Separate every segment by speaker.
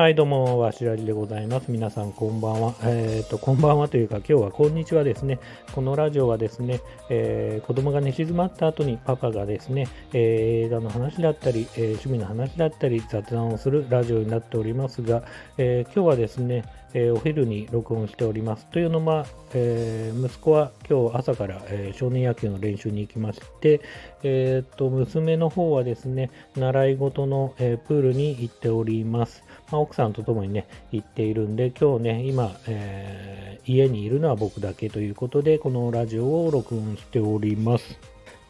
Speaker 1: はい、どうも、わしらじでございます。皆さん、こんばんは。えっ、ー、と、こんばんはというか、今日はこんにちはですね。このラジオはですね、えー、子供が寝静まった後にパパがですね、えー、映画の話だったり、え趣味の話だったり、雑談をするラジオになっておりますが、え今日はですね、え、お昼に録音しております。というのは、えー、息子は今日朝から、え、少年野球の練習に行きまして、えー、と娘の方はですね、習い事の、えプールに行っております。まあ、奥さんと共にね、行っているんで、今日ね、今、え家にいるのは僕だけということで、このラジオを録音しております。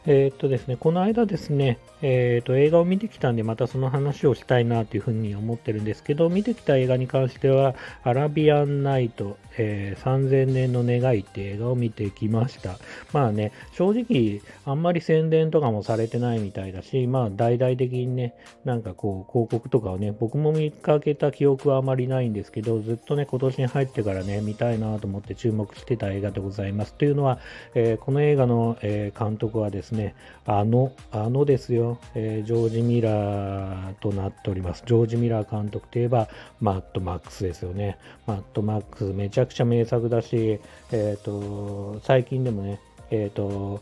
Speaker 1: え、っとですね、この間ですね、えー、っと映画を見てきたんで、またその話をしたいなというふうに思ってるんですけど、見てきた映画に関しては、アラビアンナイト、えー、3000年の願いって映画を見てきました。まあね、正直、あんまり宣伝とかもされてないみたいだし、まあ大々的にね、なんかこう、広告とかをね、僕も見かけた記憶はあまりないんですけど、ずっとね、今年に入ってからね、見たいなと思って注目してた映画でございます。というのは、えー、この映画の、えー、監督はですね、ねあの、あのですよ、えー、ジョージ・ミラーとなっております。ジョージ・ミラー監督といえば、マット・マックスですよね。マット・マックス、めちゃくちゃ名作だし、えっ、ー、と、最近でもね、えっ、ー、と、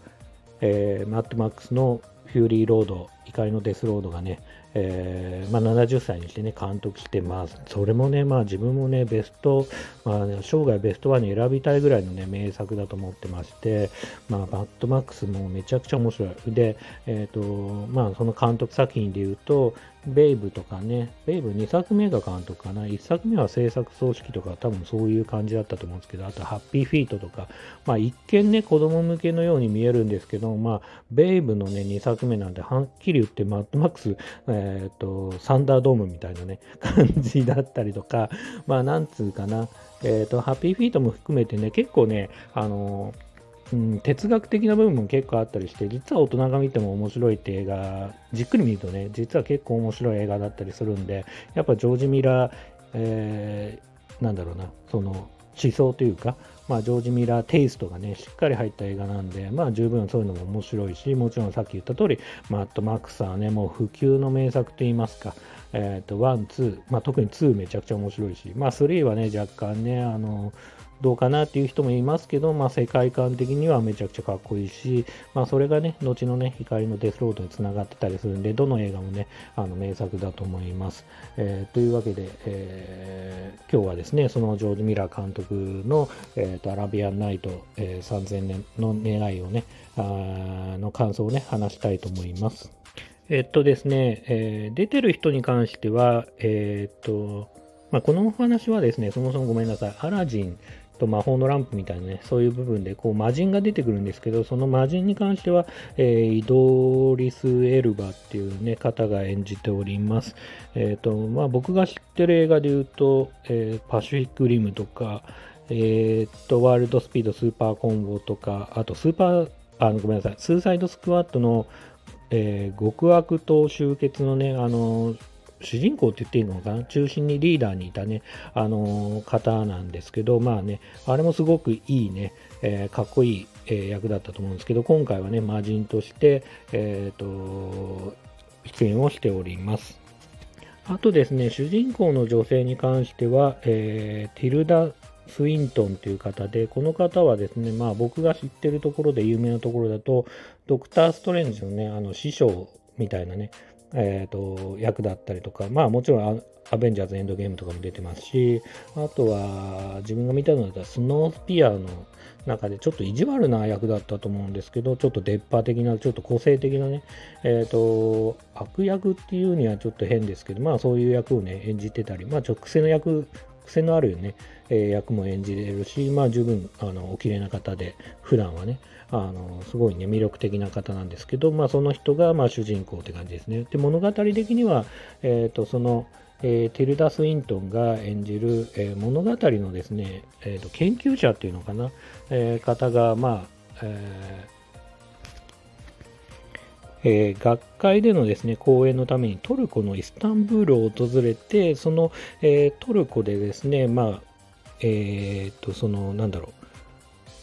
Speaker 1: え、マット・マックスのフューリーロード、怒りのデスロードがね、えー、まあ、70歳にしてね、監督して、まあ、それもね、まあ自分もね、ベスト、まあ、ね、生涯ベストワンに選びたいぐらいのね、名作だと思ってまして、まあ、バッドマックスもめちゃくちゃ面白い。で、えっ、ー、と、まあ、その監督作品で言うと、ベイブとかね、ベイブ2作目が監督かな、1作目は制作総指揮とか多分そういう感じだったと思うんですけど、あとハッピーフィートとか、まあ一見ね、子供向けのように見えるんですけど、まあ、ベイブのね、2作目なんてはっきり言ってマッドマックス、えっ、ー、と、サンダードームみたいなね、感じだったりとか、まあなんつうかな、えっ、ー、と、ハッピーフィートも含めてね、結構ね、あのーうん、哲学的な部分も結構あったりして、実は大人が見ても面白いって映画、じっくり見るとね、実は結構面白い映画だったりするんで、やっぱジョージ・ミラー、えー、なんだろうな、その思想というか、まあ、ジョージ・ミラーテイストがね、しっかり入った映画なんで、まあ、十分そういうのも面白いし、もちろんさっき言った通り、マット・マックスはね、もう普及の名作といいますか、えっ、ー、と、1、2、まあ、特に2めちゃくちゃ面白いし、まあ、3はね、若干ね、あの、どうかなっていう人もいますけど、まあ、世界観的にはめちゃくちゃかっこいいし、まあ、それがね、後のね、光のデスロードにつながってたりするんで、どの映画もね、あの名作だと思います。えー、というわけで、えー、今日はですね、そのジョージ・ミラー監督の、えーと、アラビアン・ナイト、えー、3000年の願いをね、あの感想をね、話したいと思います。えっとですね、え、出てる人に関しては、えっと、まあ、このお話はですね、そもそもごめんなさい、アラジンと魔法のランプみたいなね、そういう部分でこう魔人が出てくるんですけど、その魔人に関しては、えー、イドリス・エルバっていうね、方が演じております。えっ、ー、と、まあ僕が知ってる映画で言うと、えー、パシフィック・リムとか、えっ、と、ワールドスピード・スーパーコンボとか、あとスーパー、あのごめんなさい、スーサイド・スクワットの、えー、極悪と集結のね、あの主人公って言っていいのかな？中心にリーダーにいたね、あのー、方なんですけど、まあね、あれもすごくいいね、えー、かっこいい、えー、役だったと思うんですけど、今回はね、魔人として、えっ、と、出演をしております。あとですね、主人公の女性に関しては、えティルダ・スウィントンという方で、この方はですね、まあ僕が知ってるところで有名なところだと、ドクター・ストレンジのね、あの師匠みたいなね、えーと、役だったりとか、まあもちろんアベンジャーズエンドゲームとかも出てますし、あとは自分が見たのだったらスノースピアの中でちょっと意地悪な役だったと思うんですけど、ちょっと出っ歯的な、ちょっと個性的なね、えっ、ー、と、悪役っていうにはちょっと変ですけど、まあそういう役をね、演じてたり、まあ直癖の役、癖のあるね、えー、役も演じれるし、まあ十分、あの、お綺麗な方で、普段はね、あの、すごいね、魅力的な方なんですけど、まあ、その人が、まあ、主人公って感じですね。で、物語的には、え、ー、と、その、えー、ティルダ・スウィントンが演じる、えー、物語のですね、えーと、研究者っていうのかな、え方が、まあ、ええー、学会でのですね、講演のためにトルコのイスタンブールを訪れて、その、えー、トルコでですね、まあ、えっ、と、その、なんだろう、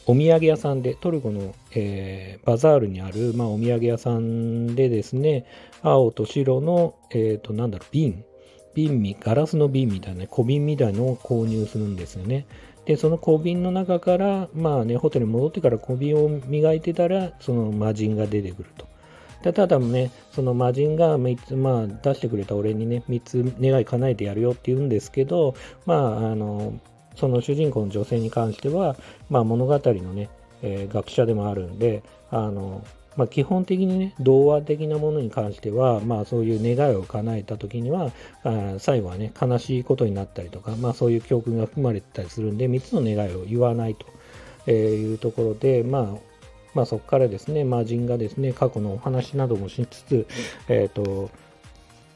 Speaker 1: お土産屋さんで、トルコの、えー、バザールにある、まあ、お土産屋さんでですね、青と白の、えっ、ー、と、なんだろう、瓶瓶ガラスの瓶みたいな、小瓶みたいのを購入するんですよね。で、その小瓶の中から、まあね、ホテルに戻ってから小瓶を磨いてたら、その魔人が出てくると。でただね、その魔人が3つ、まあ、出してくれた俺にね、3つ願い叶えてやるよって言うんですけど、まあ、あの、その主人公の女性に関しては、まあ、物語のね、えー、学者でもあるんで、あの、まあ、基本的にね、童話的なものに関しては、まあ、そういう願いを叶えた時には、あ最後はね、悲しいことになったりとか、まあ、そういう教訓が含まれてたりするんで、3つの願いを言わないというところで、まあ、まあ、そこからですね、魔人がですね、過去のお話などもしつつ、えっ、ー、と、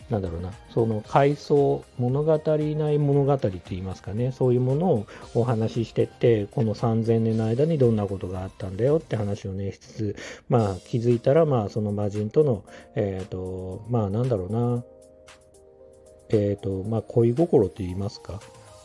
Speaker 1: なんだろうな、その階層、物語ない物語って言いますかね、そういうものをお話ししてって、この3000年の間にどんなことがあったんだよって話をね、しつつ、まあ気づいたら、まあその魔人との、えっ、ー、と、まあなんだろうな、えっ、ー、と、まあ恋心と言いますか、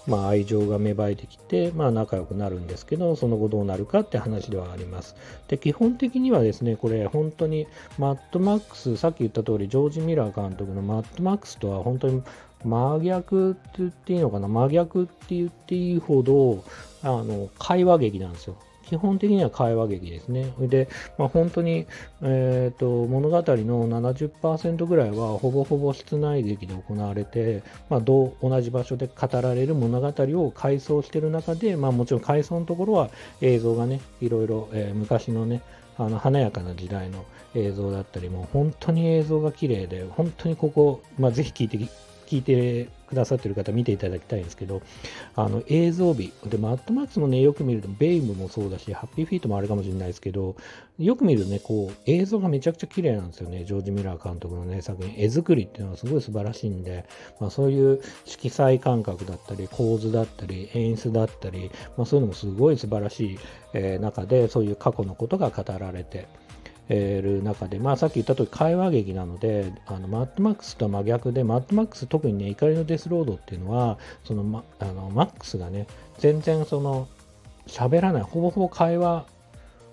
Speaker 1: まあ、愛情が芽生えてきて、まあ、仲良くなるんですけど、その後どうなるかって話ではあります。で、基本的にはですね、これ本当にマッドマックス、さっき言った通り、ジョージ・ミラー監督のマッドマックスとは本当に真逆って言っていいのかな、真逆って言っていいほど、あの、会話劇なんですよ。基本的には会話劇ですね。で、まあ、本当に、えーと、物語の70%ぐらいはほぼほぼ室内劇で行われて、まあ、同じ場所で語られる物語を回想している中で、まあ、もちろん回想のところは映像がね、いろいろ、えー、昔のね、あの華やかな時代の映像だったりも本当に映像が綺麗で本当にここ、まあ、ぜひ聞いて聞いてくださってる方見ていただきたいんですけど、あの映像美、で、マッドマックスもね、よく見ると、ベイムもそうだし、ハッピーフィートもあるかもしれないですけど、よく見るとね、こう、映像がめちゃくちゃ綺麗なんですよね、ジョージ・ミラー監督のね、作品。絵作りっていうのはすごい素晴らしいんで、まあ、そういう色彩感覚だったり、構図だったり、演出だったり、まあ、そういうのもすごい素晴らしい、えー、中で、そういう過去のことが語られて、る中で、まあ、さっき言った通り会話劇なのであのマッドマックスとは真逆でマッドマックス特にね怒りのデスロードっていうのはその、ま、あのマックスがね全然その喋らないほぼほぼ会話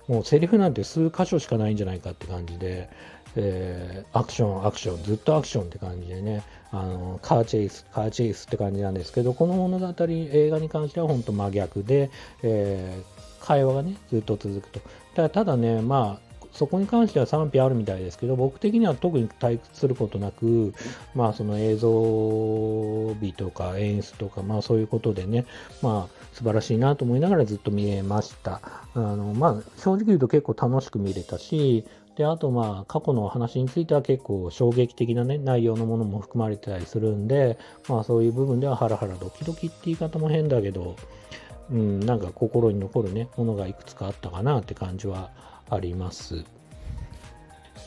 Speaker 1: もうセリフなんて数箇所しかないんじゃないかって感じで、えー、アクションアクションずっとアクションって感じでねあのカーチェイスカーチェイスって感じなんですけどこの物語映画に関しては本当真逆で、えー、会話がねずっと続くと。ただただねまあそこに関しては賛否あるみたいですけど、僕的には特に退屈することなく、まあその映像美とか演出とか、まあそういうことでね、まあ素晴らしいなと思いながらずっと見えました。あの、まあ正直言うと結構楽しく見れたし、で、あとまあ過去の話については結構衝撃的なね、内容のものも含まれてたりするんで、まあそういう部分ではハラハラドキドキって言い方も変だけど、うん、なんか心に残るね、ものがいくつかあったかなって感じはあります。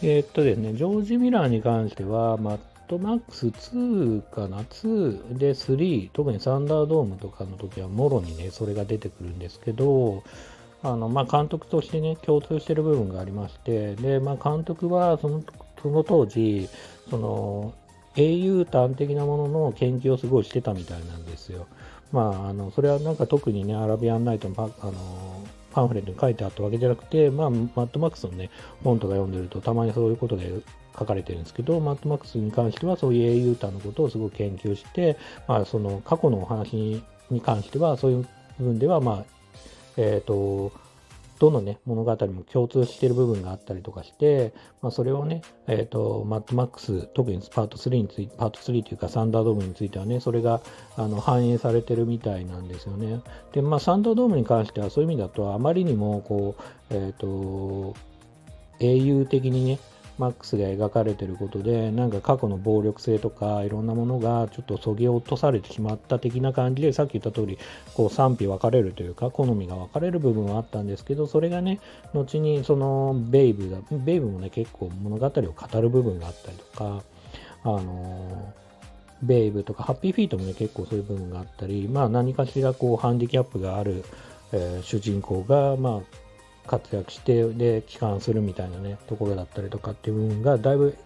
Speaker 1: えー、っとですね、ジョージ・ミラーに関しては、マットマックス2かな ?2 で3、特にサンダードームとかの時はもろにね、それが出てくるんですけど、あの、まあ、監督としてね、共通してる部分がありまして、で、まあ、監督はその、その当時、その、英雄譚的なものの研究をすごいしてたみたいなんですよ。まあ、あの、それはなんか特にね、アラビアンナイトのあの、パンフレットに書いてあったわけじゃなくて、まあ、マッドマックスのね、本とか読んでると、たまにそういうことで書かれてるんですけど、マッドマックスに関しては、そういう英雄歌のことをすごく研究して、まあ、その過去のお話に関しては、そういう部分では、まあ、えっ、ー、と、どのね、物語も共通している部分があったりとかして、まあ、それをね、えっ、ー、と、マッドマックス、特にパート3について、パート3というかサンダードームについてはね、それがあの反映されてるみたいなんですよね。で、まあ、サンダードームに関してはそういう意味だと、あまりにも、こう、えっ、ー、と、英雄的にね、マックスが描かれてることで、なんか過去の暴力性とかいろんなものがちょっとそぎ落とされてしまった的な感じで、さっき言った通り、こう賛否分かれるというか、好みが分かれる部分はあったんですけど、それがね、後にそのベイブだ、ベイブもね、結構物語を語る部分があったりとか、あのベイブとかハッピーフィートもね、結構そういう部分があったり、まあ何かしらこうハンディキャップがある、えー、主人公が、まあ活躍して、で、帰還するみたいなね、ところだったりとかっていう部分が、だいぶ、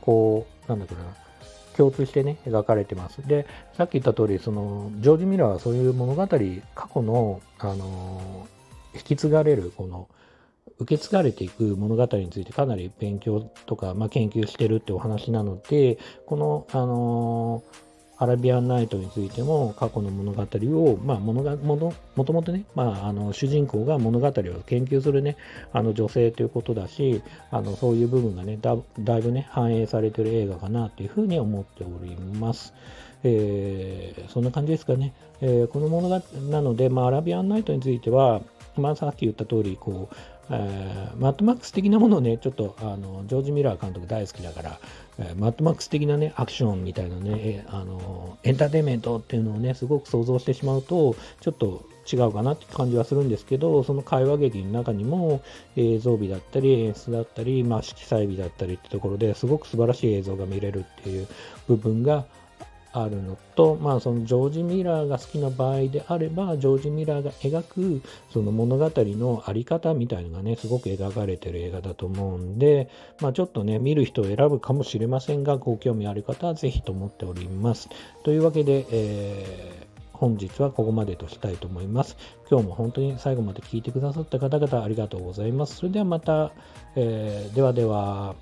Speaker 1: こう、なんだろうな、共通してね、描かれてます。で、さっき言った通り、その、ジョージ・ミラーはそういう物語、過去の、あの、引き継がれる、この、受け継がれていく物語についてかなり勉強とか、まあ、研究してるってお話なので、この、あのアラビアンナイトについても過去の物語を、まあ、物がものもともとね、まあ、あの主人公が物語を研究するねあの女性ということだしあのそういう部分がねだいぶね反映されている映画かなというふうに思っております。えー、そんな感じですかね。えー、このものなので、まあ、アラビアンナイトについては、まあ、さっき言った通りこうえー、マットマックス的なものをね、ちょっとあのジョージ・ミラー監督大好きだから、えー、マットマックス的なね、アクションみたいなね、あのエンターテインメントっていうのをね、すごく想像してしまうと、ちょっと違うかなって感じはするんですけど、その会話劇の中にも映像美だったり演出だったり、まあ、色彩美だったりってところですごく素晴らしい映像が見れるっていう部分があるのと、まあ、そのジョージ・ミラーが好きな場合であれば、ジョージ・ミラーが描くその物語のあり方みたいのがね、すごく描かれてる映画だと思うんで、まあ、ちょっとね、見る人を選ぶかもしれませんが、ご興味ある方はぜひと思っております。というわけで、えー本日はここまでとしたいと思います。今日も本当に最後まで聞いてくださった方々ありがとうございます。それではまた、えー、ではでは。